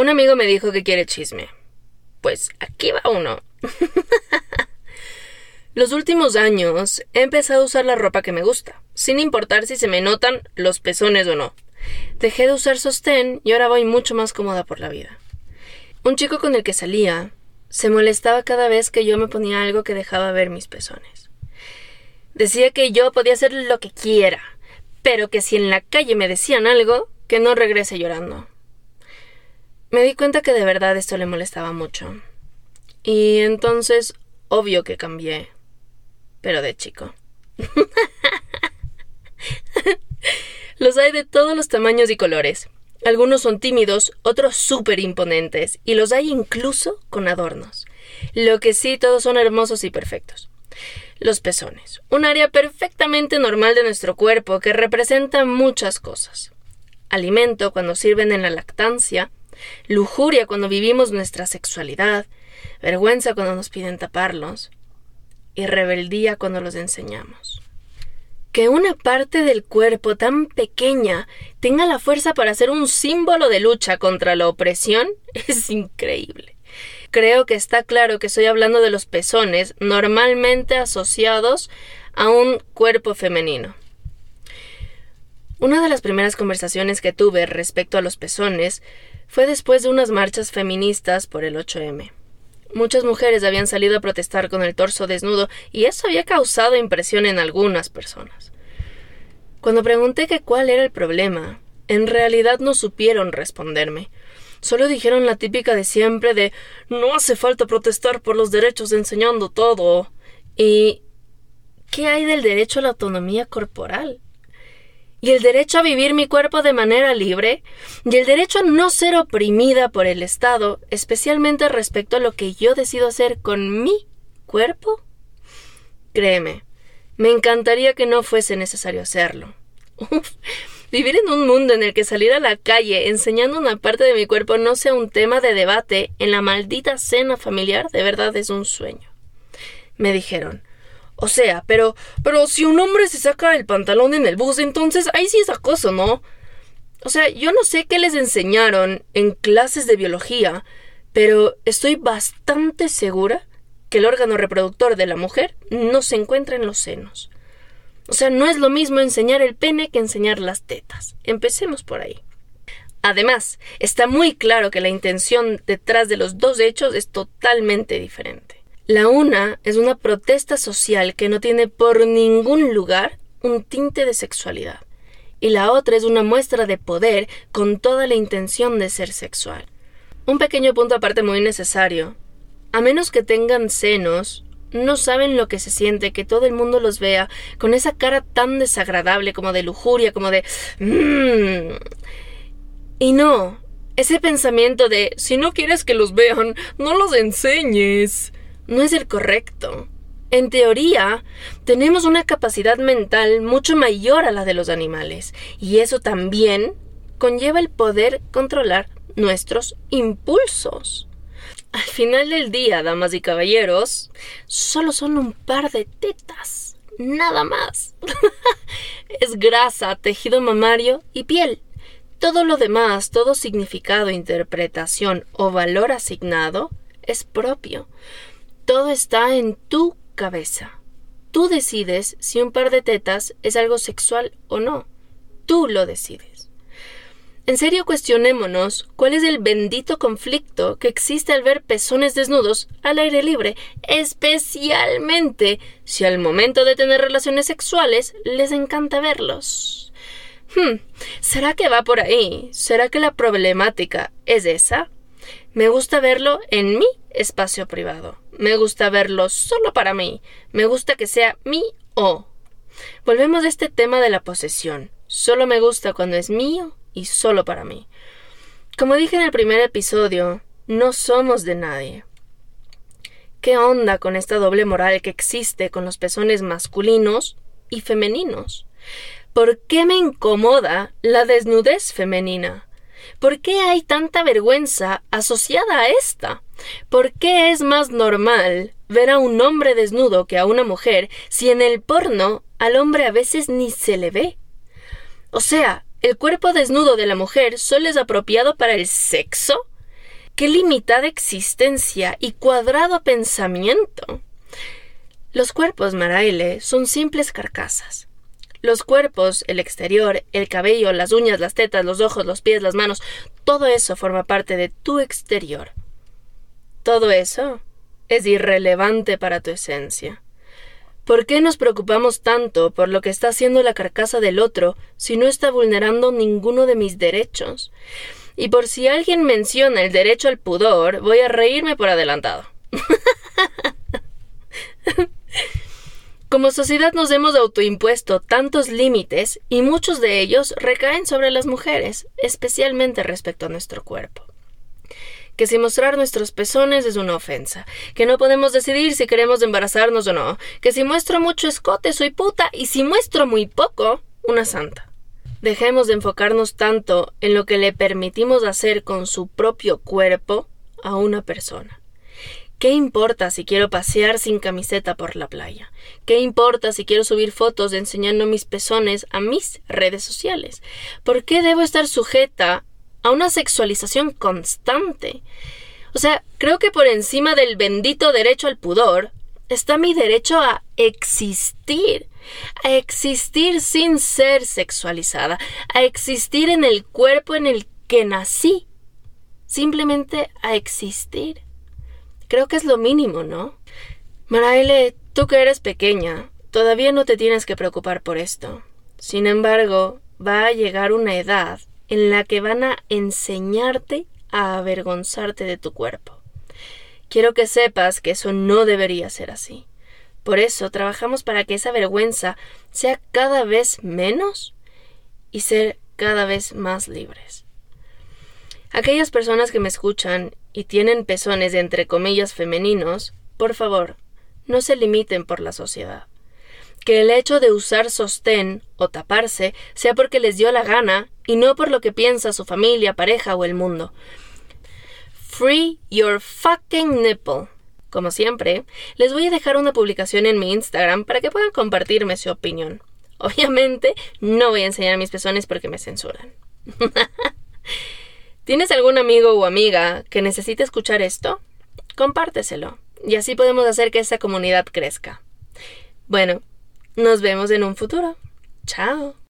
Un amigo me dijo que quiere chisme. Pues aquí va uno. Los últimos años he empezado a usar la ropa que me gusta, sin importar si se me notan los pezones o no. Dejé de usar sostén y ahora voy mucho más cómoda por la vida. Un chico con el que salía se molestaba cada vez que yo me ponía algo que dejaba ver mis pezones. Decía que yo podía hacer lo que quiera, pero que si en la calle me decían algo, que no regrese llorando. Me di cuenta que de verdad esto le molestaba mucho. Y entonces, obvio que cambié. Pero de chico. los hay de todos los tamaños y colores. Algunos son tímidos, otros súper imponentes, y los hay incluso con adornos. Lo que sí, todos son hermosos y perfectos. Los pezones, un área perfectamente normal de nuestro cuerpo que representa muchas cosas alimento cuando sirven en la lactancia, lujuria cuando vivimos nuestra sexualidad, vergüenza cuando nos piden taparlos y rebeldía cuando los enseñamos. Que una parte del cuerpo tan pequeña tenga la fuerza para ser un símbolo de lucha contra la opresión es increíble. Creo que está claro que estoy hablando de los pezones normalmente asociados a un cuerpo femenino. Una de las primeras conversaciones que tuve respecto a los pezones fue después de unas marchas feministas por el 8M. Muchas mujeres habían salido a protestar con el torso desnudo y eso había causado impresión en algunas personas. Cuando pregunté que cuál era el problema, en realidad no supieron responderme. Solo dijeron la típica de siempre de no hace falta protestar por los derechos enseñando todo. ¿Y qué hay del derecho a la autonomía corporal? Y el derecho a vivir mi cuerpo de manera libre, y el derecho a no ser oprimida por el Estado, especialmente respecto a lo que yo decido hacer con mi cuerpo? Créeme, me encantaría que no fuese necesario hacerlo. vivir en un mundo en el que salir a la calle enseñando una parte de mi cuerpo no sea un tema de debate en la maldita cena familiar de verdad es un sueño. Me dijeron, o sea, pero, pero si un hombre se saca el pantalón en el bus, entonces ahí sí es acoso, ¿no? O sea, yo no sé qué les enseñaron en clases de biología, pero estoy bastante segura que el órgano reproductor de la mujer no se encuentra en los senos. O sea, no es lo mismo enseñar el pene que enseñar las tetas. Empecemos por ahí. Además, está muy claro que la intención detrás de los dos hechos es totalmente diferente. La una es una protesta social que no tiene por ningún lugar un tinte de sexualidad, y la otra es una muestra de poder con toda la intención de ser sexual. Un pequeño punto aparte muy necesario. A menos que tengan senos, no saben lo que se siente que todo el mundo los vea con esa cara tan desagradable como de lujuria, como de... Mmm. Y no, ese pensamiento de si no quieres que los vean, no los enseñes no es el correcto. En teoría, tenemos una capacidad mental mucho mayor a la de los animales, y eso también conlleva el poder controlar nuestros impulsos. Al final del día, damas y caballeros, solo son un par de tetas, nada más. es grasa, tejido mamario y piel. Todo lo demás, todo significado, interpretación o valor asignado es propio. Todo está en tu cabeza. Tú decides si un par de tetas es algo sexual o no. Tú lo decides. En serio cuestionémonos cuál es el bendito conflicto que existe al ver pezones desnudos al aire libre, especialmente si al momento de tener relaciones sexuales les encanta verlos. Hmm, ¿Será que va por ahí? ¿Será que la problemática es esa? Me gusta verlo en mi espacio privado. Me gusta verlo solo para mí. Me gusta que sea mi o. Volvemos a este tema de la posesión. Solo me gusta cuando es mío y solo para mí. Como dije en el primer episodio, no somos de nadie. ¿Qué onda con esta doble moral que existe con los pezones masculinos y femeninos? ¿Por qué me incomoda la desnudez femenina? ¿Por qué hay tanta vergüenza asociada a esta? ¿Por qué es más normal ver a un hombre desnudo que a una mujer si en el porno al hombre a veces ni se le ve? O sea, ¿el cuerpo desnudo de la mujer solo es apropiado para el sexo? Qué limitada existencia y cuadrado pensamiento. Los cuerpos, Maraile, son simples carcasas. Los cuerpos, el exterior, el cabello, las uñas, las tetas, los ojos, los pies, las manos, todo eso forma parte de tu exterior. Todo eso es irrelevante para tu esencia. ¿Por qué nos preocupamos tanto por lo que está haciendo la carcasa del otro si no está vulnerando ninguno de mis derechos? Y por si alguien menciona el derecho al pudor, voy a reírme por adelantado. Como sociedad nos hemos autoimpuesto tantos límites y muchos de ellos recaen sobre las mujeres, especialmente respecto a nuestro cuerpo. Que si mostrar nuestros pezones es una ofensa, que no podemos decidir si queremos embarazarnos o no, que si muestro mucho escote soy puta y si muestro muy poco, una santa. Dejemos de enfocarnos tanto en lo que le permitimos hacer con su propio cuerpo a una persona. ¿Qué importa si quiero pasear sin camiseta por la playa? ¿Qué importa si quiero subir fotos enseñando mis pezones a mis redes sociales? ¿Por qué debo estar sujeta a una sexualización constante? O sea, creo que por encima del bendito derecho al pudor está mi derecho a existir, a existir sin ser sexualizada, a existir en el cuerpo en el que nací, simplemente a existir. Creo que es lo mínimo, ¿no? Maraile, tú que eres pequeña, todavía no te tienes que preocupar por esto. Sin embargo, va a llegar una edad en la que van a enseñarte a avergonzarte de tu cuerpo. Quiero que sepas que eso no debería ser así. Por eso trabajamos para que esa vergüenza sea cada vez menos y ser cada vez más libres. Aquellas personas que me escuchan y tienen pezones entre comillas femeninos, por favor, no se limiten por la sociedad. Que el hecho de usar sostén o taparse sea porque les dio la gana y no por lo que piensa su familia, pareja o el mundo. Free your fucking nipple. Como siempre, les voy a dejar una publicación en mi Instagram para que puedan compartirme su opinión. Obviamente, no voy a enseñar mis pezones porque me censuran. ¿Tienes algún amigo o amiga que necesite escuchar esto? Compárteselo y así podemos hacer que esa comunidad crezca. Bueno, nos vemos en un futuro. Chao.